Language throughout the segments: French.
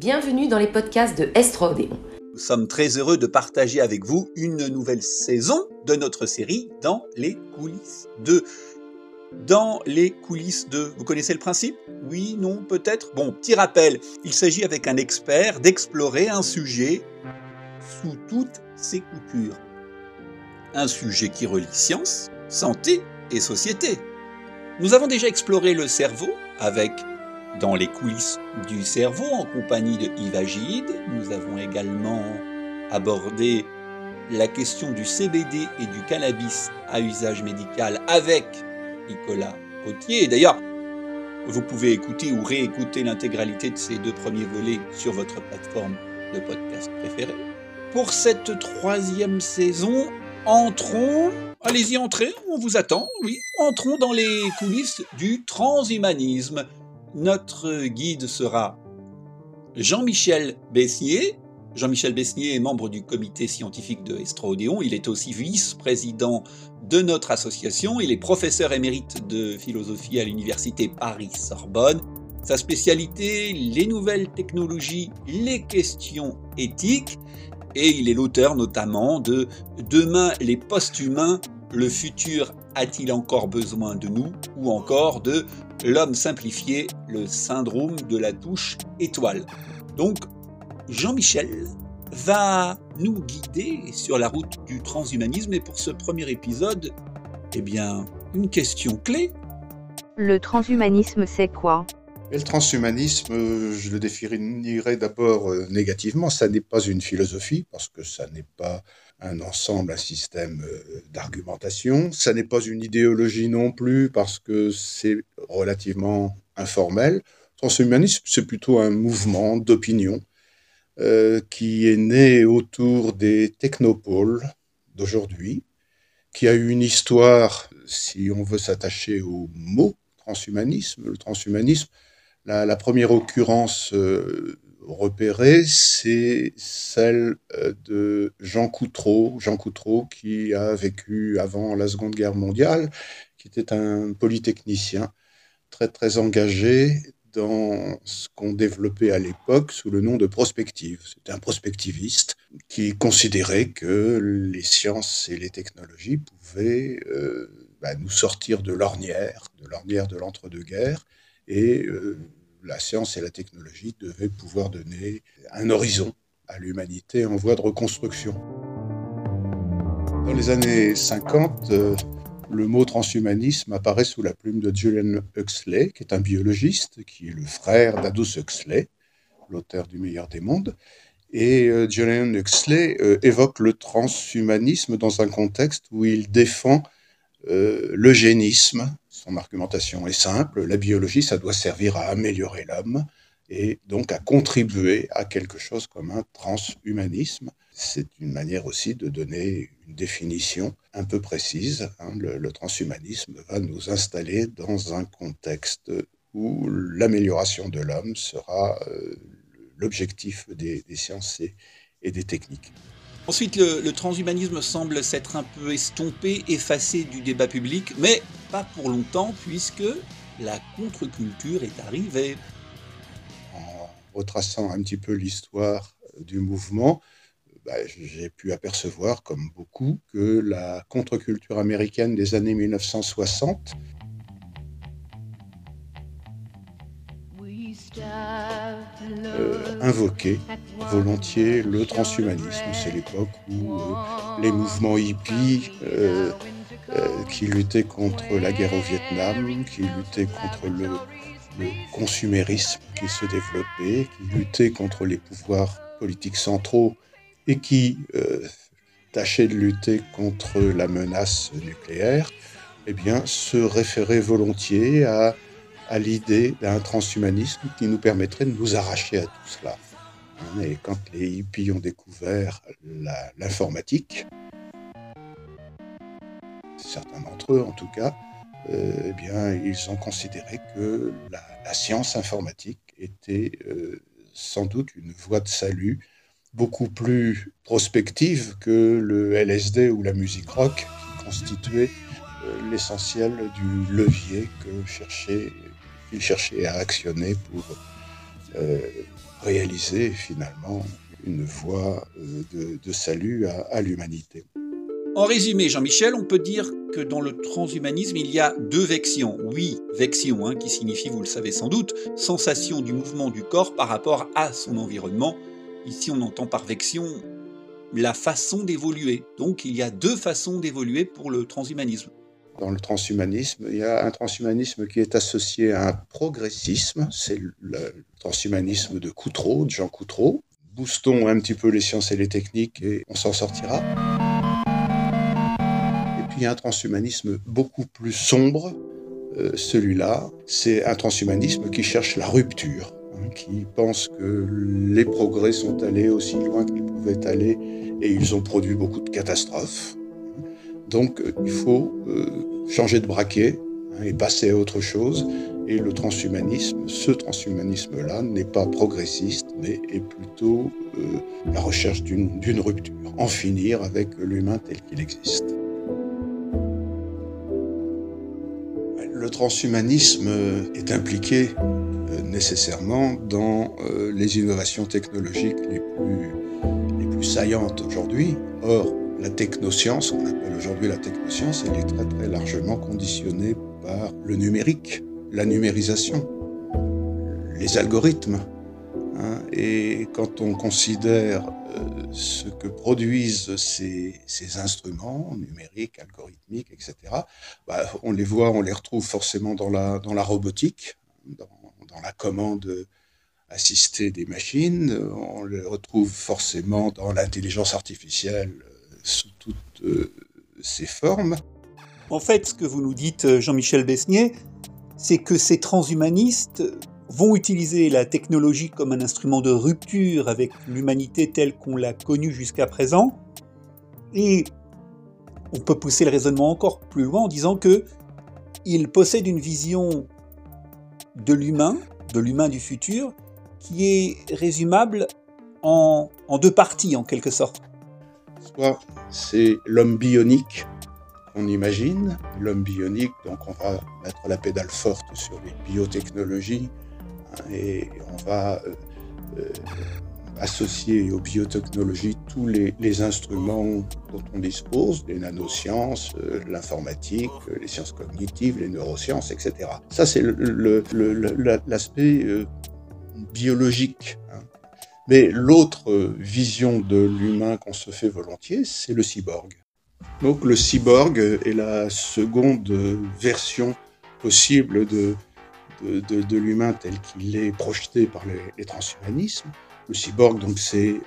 Bienvenue dans les podcasts de Estrodéon. Nous sommes très heureux de partager avec vous une nouvelle saison de notre série Dans les coulisses de dans les coulisses de... Vous connaissez le principe? Oui, non, peut-être? Bon, petit rappel, il s'agit avec un expert d'explorer un sujet sous toutes ses coutures. Un sujet qui relie science, santé et société. Nous avons déjà exploré le cerveau avec Dans les coulisses du cerveau en compagnie de Yves. Nous avons également abordé la question du CBD et du cannabis à usage médical avec Nicolas Gauthier. D'ailleurs, vous pouvez écouter ou réécouter l'intégralité de ces deux premiers volets sur votre plateforme de podcast préférée. Pour cette troisième saison, entrons, allez-y entrez, on vous attend, oui, entrons dans les coulisses du transhumanisme. Notre guide sera Jean-Michel Bessier. Jean-Michel Besnier est membre du comité scientifique de Estrodéon. Il est aussi vice-président de notre association. Il est professeur émérite de philosophie à l'université Paris-Sorbonne. Sa spécialité, les nouvelles technologies, les questions éthiques. Et il est l'auteur notamment de Demain les post-humains, le futur a-t-il encore besoin de nous Ou encore de L'homme simplifié, le syndrome de la touche étoile? Donc, Jean-Michel va nous guider sur la route du transhumanisme. Et pour ce premier épisode, eh bien, une question clé. Le transhumanisme, c'est quoi? Le transhumanisme, je le définirais d'abord euh, négativement. Ça n'est pas une philosophie, parce que ça n'est pas un ensemble, un système euh, d'argumentation. Ça n'est pas une idéologie non plus, parce que c'est relativement informel. Transhumanisme, c'est plutôt un mouvement d'opinion euh, qui est né autour des technopoles d'aujourd'hui, qui a eu une histoire, si on veut s'attacher au mot transhumanisme. Le transhumanisme, la, première occurrence euh, repérée, c'est celle euh, de Jean Coutreau. Jean Coutreau qui a vécu avant la Seconde Guerre mondiale, qui était un polytechnicien très très engagé dans ce qu'on développait à l'époque sous le nom de prospective. C'était un prospectiviste qui considérait que les sciences et les technologies pouvaient euh, bah, nous sortir de l'ornière, de l'ornière de l'entre-deux-guerres, et euh, la science et la technologie devaient pouvoir donner un horizon à l'humanité en voie de reconstruction. Dans les années 50, le mot transhumanisme apparaît sous la plume de Julian Huxley, qui est un biologiste, qui est le frère d'Adous Huxley, l'auteur du meilleur des mondes. Et euh, Julian Huxley euh, évoque le transhumanisme dans un contexte où il défend euh, l'eugénisme. Son argumentation est simple, la biologie, ça doit servir à améliorer l'homme et donc à contribuer à quelque chose comme un transhumanisme. C'est une manière aussi de donner une définition un peu précise. Hein. Le, transhumanisme va nous installer dans un contexte où l'amélioration de l'homme sera euh, l'objectif des, sciences et, des techniques. Ensuite, le, transhumanisme semble s'être un peu estompé, effacé du débat public, mais pas pour longtemps puisque la contre-culture est arrivée. En retraçant un petit peu l'histoire du mouvement, bah, j'ai pu apercevoir, comme beaucoup, que la contre-culture américaine des années 1960 euh, volontiers le transhumanisme. C'est l'époque où euh, les mouvements hippies euh, qui luttaient contre la guerre au Vietnam, qui luttaient contre le, le consumérisme qui se développait, qui luttaient contre les pouvoirs politiques centraux et qui euh, tâchait de lutter contre la menace nucléaire, eh bien, se référait volontiers à, à l'idée d'un transhumanisme qui nous permettrait de nous arracher à tout cela. Et quand les hippies ont découvert l'informatique, certains d'entre eux en tout cas, euh, eh bien, ils ont considéré que la, science informatique était euh, sans doute une voie de salut beaucoup plus prospective que le LSD ou la musique rock, qui constituait euh, l'essentiel du levier que cherchait, qu'il cherchait à actionner pour euh, réaliser finalement une voie de, de salut à, l'humanité. En résumé, Jean-Michel, on peut dire que dans le transhumanisme, il y a deux vexions. Oui, vexion, hein, qui signifie, vous le savez sans doute, sensation du mouvement du corps par rapport à son environnement. Ici, on entend par vexion la façon d'évoluer. Donc, il y a deux façons d'évoluer pour le transhumanisme. Dans le transhumanisme, il y a un transhumanisme qui est associé à un progressisme, c'est le transhumanisme de Coutreau, de Jean Coutreau. Boostons un petit peu les sciences et les techniques et on s'en sortira il y a un transhumanisme beaucoup plus sombre. Euh, celui-là, c'est un transhumanisme qui cherche la rupture, hein, qui pense que les progrès sont allés aussi loin qu'ils pouvaient aller et ils ont produit beaucoup de catastrophes. Donc euh, il faut euh, changer de braquet hein, et passer à autre chose. Et le transhumanisme, ce transhumanisme-là n'est pas progressiste, mais est plutôt la recherche d'une rupture, en finir avec l'humain tel qu'il existe. Le transhumanisme est impliqué euh, nécessairement dans euh, les innovations technologiques les plus, saillantes aujourd'hui. La technoscience, qu'on appelle aujourd'hui la technoscience, elle est très très largement conditionnée par le numérique, la numérisation, les algorithmes. Hein. et quand on considère euh, ce que produisent ces, instruments numériques, algorithmiques, etc., bah, on les voit, on les retrouve forcément dans la, dans la robotique, dans, la commande assistée des machines, on les retrouve forcément dans l'intelligence artificielle sous toutes euh, ses formes. En fait, ce que vous nous dites, Jean-Michel Besnier, c'est que ces transhumanistes vont utiliser la technologie comme un instrument de rupture avec l'humanité telle qu'on l'a connue jusqu'à présent. Et on peut pousser le raisonnement encore plus loin en disant que il possède une vision de l'humain, de l'humain du futur, qui est résumable en deux parties en quelque sorte. C'est l'homme bionique qu'on imagine, l'homme bionique, donc on va mettre la pédale forte sur les biotechnologies, et on va euh, euh, associer aux biotechnologies tous les, instruments dont on dispose, les nanosciences, euh, l'informatique, les sciences cognitives, les neurosciences, etc. Ça, c'est l'aspect biologique. Hein. Mais l'autre vision de l'humain qu'on se fait volontiers, c'est le cyborg. Donc le cyborg est la seconde version possible de, de, l'humain tel qu'il est projeté par les, transhumanismes. Le cyborg, donc, c'est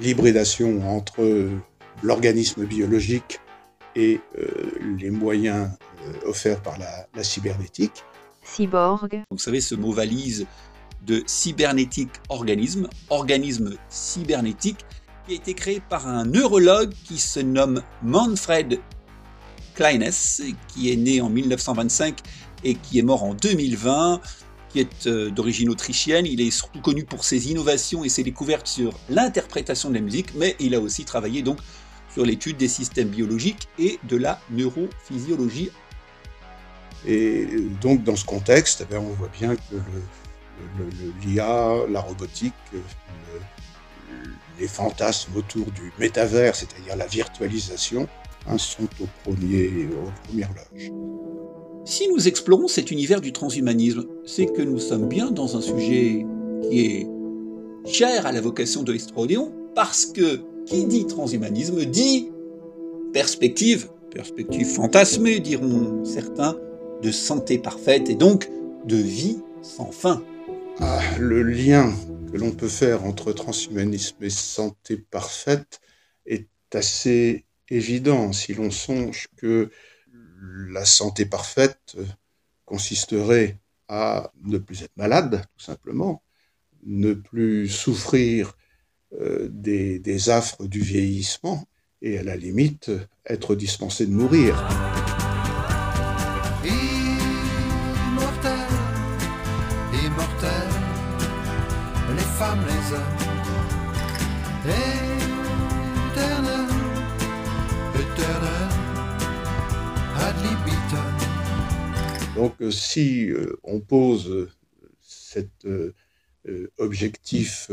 l'hybridation entre l'organisme biologique et euh, les moyens euh, offerts par la, cybernétique. Cyborg. Vous savez, ce mot valise de cybernétique organisme, organisme cybernétique, qui a été créé par un neurologue qui se nomme Manfred Kleines, qui est né en 1925 et qui est mort en 2020, qui est euh, d'origine autrichienne. Il est surtout connu pour ses innovations et ses découvertes sur l'interprétation de la musique, mais il a aussi travaillé donc sur l'étude des systèmes biologiques et de la neurophysiologie. Et donc dans ce contexte, eh on voit bien que l'IA, la robotique, les fantasmes autour du métavers, c'est-à-dire la virtualisation, hein, sont au premier, aux premières loges. Si nous explorons cet univers du transhumanisme, c'est que nous sommes bien dans un sujet qui est cher à la vocation de l'Estrodéon, parce que qui dit transhumanisme dit perspective, perspective fantasmée, diront certains, de santé parfaite et donc de vie sans fin. Ah, le lien que l'on peut faire entre transhumanisme et santé parfaite est assez évident si l'on songe que la santé parfaite consisterait à ne plus être malade, tout simplement, ne plus souffrir euh, des, affres du vieillissement et à la limite être dispensé de mourir. Donc euh, si euh, on pose euh, euh, objectif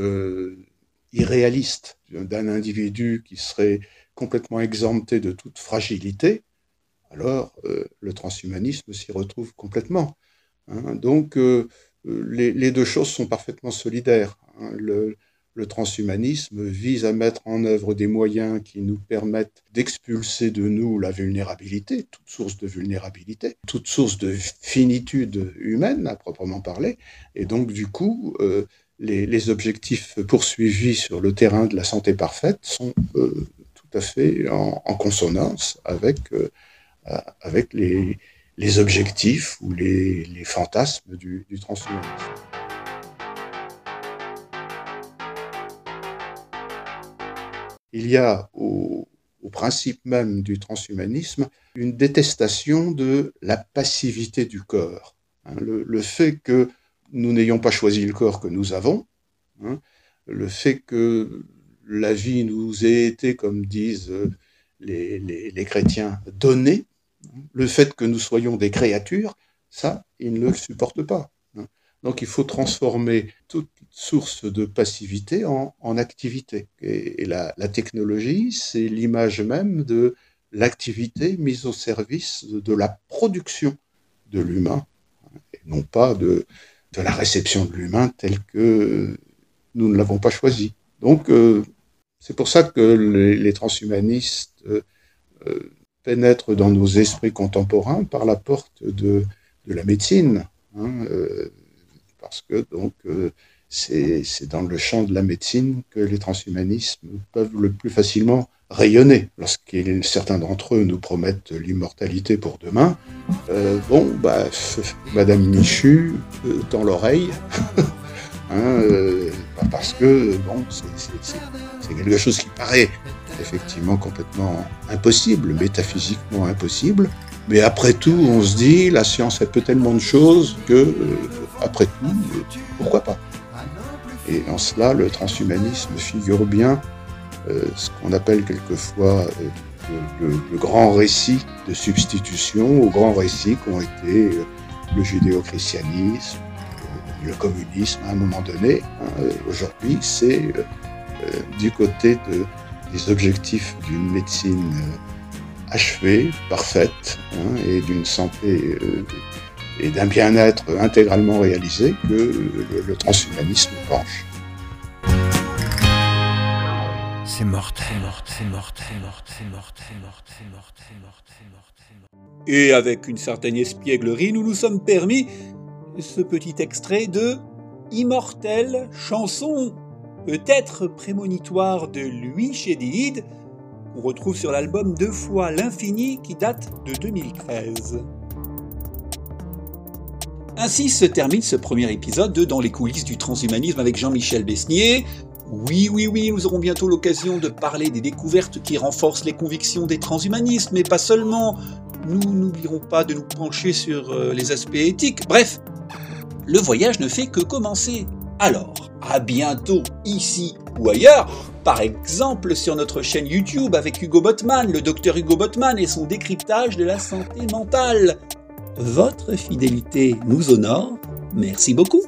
irréaliste d'un individu qui serait complètement exempté de toute fragilité, alors le transhumanisme s'y retrouve complètement. Hein. Donc les, deux choses sont parfaitement solidaires. Le, transhumanisme vise à mettre en œuvre des moyens qui nous permettent d'expulser de nous la vulnérabilité, toute source de vulnérabilité, toute source de finitude humaine à proprement parler. Et donc, du coup, euh, les, objectifs poursuivis sur le terrain de la santé parfaite sont euh, tout à fait en, consonance avec, euh, avec les, objectifs ou les, fantasmes du transhumanisme. Il y a au, principe même du transhumanisme une détestation de la passivité du corps. Hein. le, fait que nous n'ayons pas choisi le corps que nous avons, hein, le fait que la vie nous ait été, comme disent les, les chrétiens, donnée, le fait que nous soyons des créatures, ça, ils ne le supportent pas. Donc il faut transformer toute source de passivité en, activité. Et, la, technologie, c'est l'image même de l'activité mise au service de, la production de l'humain, et non pas de, la réception de l'humain tel que nous ne l'avons pas choisi. Donc euh, c'est pour ça que les, transhumanistes euh, euh, pénètrent dans nos esprits contemporains par la porte de, la médecine. Hein, parce que donc euh, c'est dans le champ de la médecine que les transhumanismes peuvent le plus facilement rayonner. Lorsqu'ils certains d'entre eux nous promettent l'immortalité pour demain, euh, bon, bah, Madame Michu euh, dans l'oreille, hein, parce que bon, c'est quelque chose qui paraît effectivement complètement impossible, métaphysiquement impossible, mais après tout, on se dit, la science, elle peut tellement de choses que, euh, après tout, euh, pourquoi pas Et en cela, le transhumanisme figure bien euh, ce qu'on appelle quelquefois le, grand récit de substitution aux grands récits qu'ont été le judéo-christianisme, le communisme à un moment donné. Hein. Aujourd'hui, c'est du côté de, des objectifs d'une médecine achevée, parfaite, hein, et d'une santé euh, et d'un bien-être intégralement réalisé que le, transhumanisme penche. C'est mortel, c'est mortel, c'est mortel, c'est mortel, c'est mortel, c'est mortel, c'est mortel. Et avec une certaine espièglerie, nous nous sommes permis ce petit extrait de Immortel, chanson peut-être prémonitoire de Louis Chédid, on retrouve sur l'album Deux fois l'infini qui date de 2013. Ainsi se termine ce premier épisode de Dans les coulisses du transhumanisme avec Jean-Michel Besnier. Oui, oui, oui, nous aurons bientôt l'occasion de parler des découvertes qui renforcent les convictions des transhumanistes, mais pas seulement. Nous n'oublierons pas de nous pencher sur euh, les aspects éthiques. Bref, le voyage ne fait que commencer. Alors, à bientôt ici ou ailleurs, par exemple sur notre chaîne YouTube avec Hugo Botman, le docteur Hugo Botman et son décryptage de la santé mentale. Votre fidélité nous honore. Merci beaucoup.